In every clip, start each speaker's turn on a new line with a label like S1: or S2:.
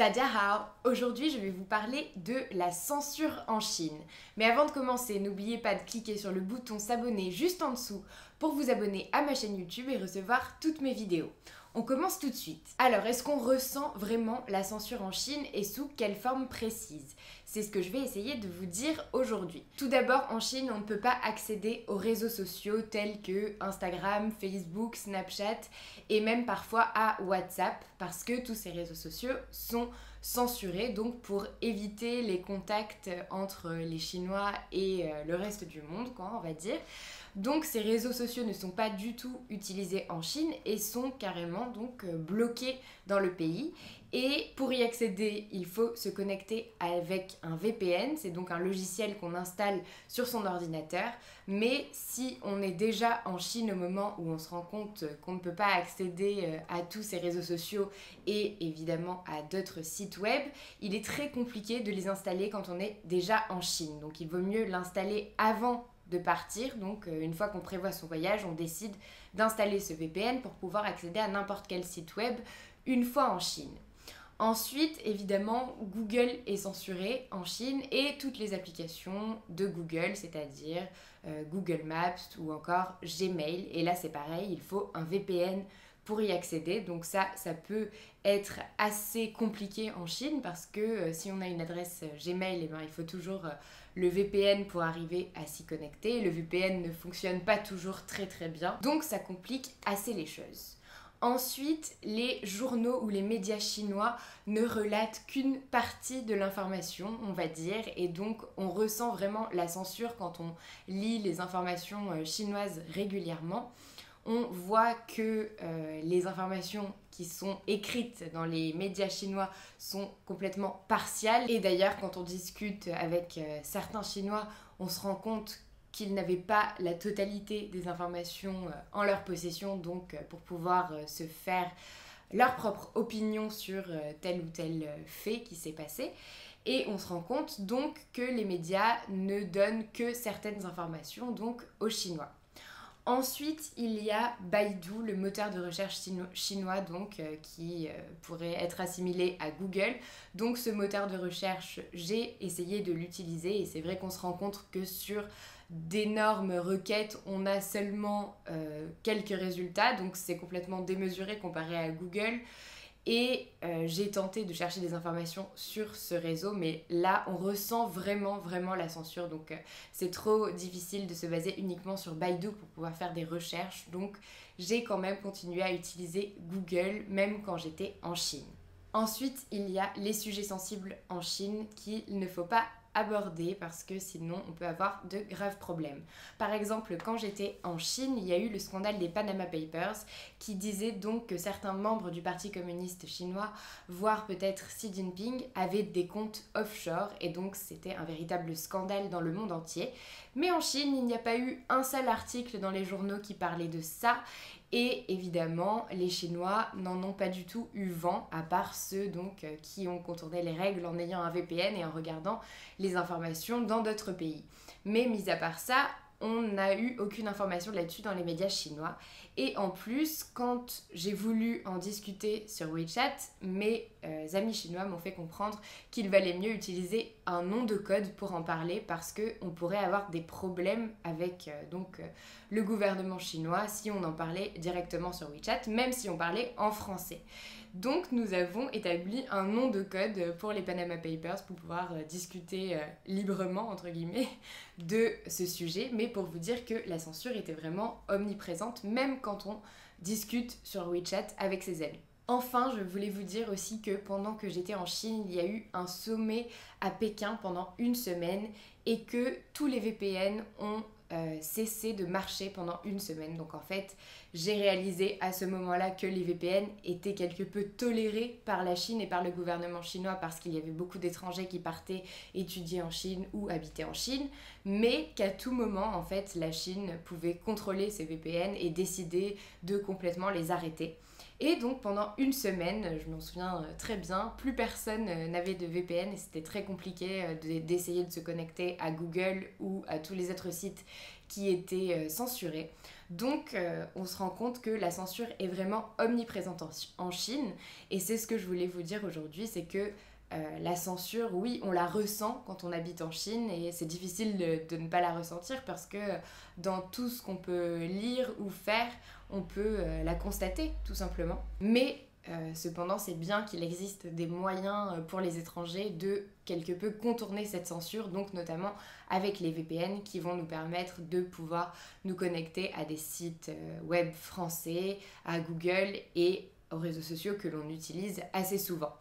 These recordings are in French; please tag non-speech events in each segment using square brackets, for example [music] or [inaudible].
S1: Tadahao Aujourd'hui, je vais vous parler de la censure en Chine. Mais avant de commencer, n'oubliez pas de cliquer sur le bouton s'abonner juste en dessous pour vous abonner à ma chaîne YouTube et recevoir toutes mes vidéos. On commence tout de suite. Alors, est-ce qu'on ressent vraiment la censure en Chine et sous quelle forme précise? C'est ce que je vais essayer de vous dire aujourd'hui. Tout d'abord, en Chine, on ne peut pas accéder aux réseaux sociaux tels que Instagram, Facebook, Snapchat et même parfois à WhatsApp parce que tous ces réseaux sociaux sont censurés. Donc, pour éviter les contacts entre les Chinois et euh, le reste du monde, quoi, on va dire. Donc ces réseaux sociaux ne sont pas du tout utilisés en Chine et sont carrément donc euh, bloqués dans le pays. Et pour y accéder, il faut se connecter avec un VPN, c'est donc un logiciel qu'on installe sur son ordinateur. Mais si on est déjà en Chine au moment où on se rend compte qu'on ne peut pas accéder euh, à tous ces réseaux sociaux et évidemment à d'autres sites web, il est très compliqué de les installer quand on est déjà en Chine. Donc il vaut mieux l'installer avant de partir. Donc euh, une fois qu'on prévoit son voyage, on décide d'installer ce VPN pour pouvoir accéder à n'importe quel site web une fois en Chine. Ensuite, évidemment, Google est censuré en Chine et toutes les applications de Google, c'est-à-dire euh, Google Maps ou encore Gmail. Et là, c'est pareil, il faut un VPN pour y accéder. Donc ça, ça peut être assez compliqué en Chine parce que euh, si on a une adresse Gmail, eh ben, il faut toujours le VPN pour arriver à s'y connecter. Le VPN ne fonctionne pas toujours très très bien, donc ça complique assez les choses. Ensuite, les journaux ou les médias chinois ne relatent qu'une partie de l'information, on va dire, et donc on ressent vraiment la censure quand on lit les informations euh, chinoises régulièrement on voit que euh, les informations qui sont écrites dans les médias chinois sont complètement partiales. Et d'ailleurs, quand on discute avec euh, certains Chinois, on se rend compte qu'ils n'avaient pas la totalité des informations euh, en leur possession, donc pour pouvoir se faire leur propre opinion sur tel ou tel fait qui s'est passé. Et on se rend compte donc que les médias ne donnent que certaines informations donc aux Chinois. Ensuite, il y a Baidu, le moteur de recherche chinois donc, euh, qui euh, pourrait être assimilé à Google. Donc ce moteur de recherche, j'ai essayé de l'utiliser et c'est vrai qu'on se rend compte que sur d'énormes requêtes, on a seulement euh, quelques résultats, donc c'est complètement démesuré comparé à Google. Et euh, j'ai tenté de chercher des informations sur ce réseau, mais là, on ressent vraiment, vraiment la censure. Donc, euh, c'est trop difficile de se baser uniquement sur Baidu pour pouvoir faire des recherches. Donc, j'ai quand même continué à utiliser Google, même quand j'étais en Chine. Ensuite, il y a les sujets sensibles en Chine qu'il ne faut pas aborder parce que sinon on peut avoir de graves problèmes. Par exemple, quand j'étais en Chine, il y a eu le scandale des Panama Papers qui disait donc que certains membres du Parti communiste chinois, voire peut-être Xi Jinping, avaient des comptes offshore et donc c'était un véritable scandale dans le monde entier. Mais en Chine, il n'y a pas eu un seul article dans les journaux qui parlait de ça et évidemment, les Chinois n'en ont pas du tout eu vent, à part ceux donc euh, qui ont contourné les règles en ayant un VPN et en regardant les informations dans d'autres pays. Mais mis à part ça, on n'a eu aucune information là-dessus dans les médias chinois. Et en plus, quand j'ai voulu en discuter sur WeChat, mes euh, amis chinois m'ont fait comprendre qu'il valait mieux utiliser un nom de code pour en parler parce qu'on pourrait avoir des problèmes avec euh, donc, euh, le gouvernement chinois si on en parlait directement sur WeChat, même si on parlait en français. Donc nous avons établi un nom de code pour les Panama Papers pour pouvoir euh, discuter euh, librement, entre guillemets, [laughs] de ce sujet, mais pour vous dire que la censure était vraiment omniprésente, même quand on discute sur WeChat avec ses amis. Enfin, je voulais vous dire aussi que pendant que j'étais en Chine, il y a eu un sommet à Pékin pendant une semaine et que tous les VPN ont euh, cessé de marcher pendant une semaine. Donc en fait, j'ai réalisé à ce moment-là que les VPN étaient quelque peu tolérés par la Chine et par le gouvernement chinois parce qu'il y avait beaucoup d'étrangers qui partaient étudier en Chine ou habiter en Chine, mais qu'à tout moment, en fait, la Chine pouvait contrôler ces VPN et décider de complètement les arrêter. Et donc pendant une semaine, je m'en souviens euh, très bien, plus personne euh, n'avait de VPN et c'était très compliqué euh, d'essayer de se connecter à Google ou à tous les autres sites qui étaient censurés. Donc on se rend compte que la censure est vraiment omniprésente en Chine. Et c'est ce que je voulais vous dire aujourd'hui, c'est que euh, la censure, oui, on la ressent quand on habite en Chine et c'est difficile de, ne pas la ressentir parce que dans tout ce qu'on peut lire ou faire, on peut euh, la constater tout simplement. Mais euh, cependant, c'est bien qu'il existe des moyens pour les étrangers de quelque peu contourner cette censure, donc notamment avec les VPN qui vont nous permettre de pouvoir nous connecter à des sites web français, à Google et aux réseaux sociaux que l'on utilise assez souvent.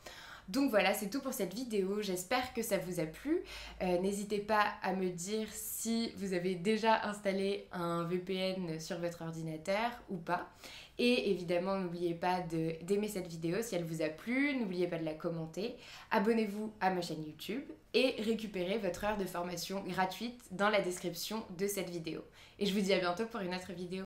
S1: Donc voilà, c'est tout pour cette vidéo. J'espère que ça vous a plu. Euh, n'hésitez pas à me dire si vous avez déjà installé un VPN sur votre ordinateur ou pas. Et évidemment, n'oubliez pas d'aimer cette vidéo si elle vous a plu. N'oubliez pas de la commenter. Abonnez-vous à ma chaîne YouTube et récupérez votre heure de formation gratuite dans la description de cette vidéo. Et je vous dis à bientôt pour une autre vidéo.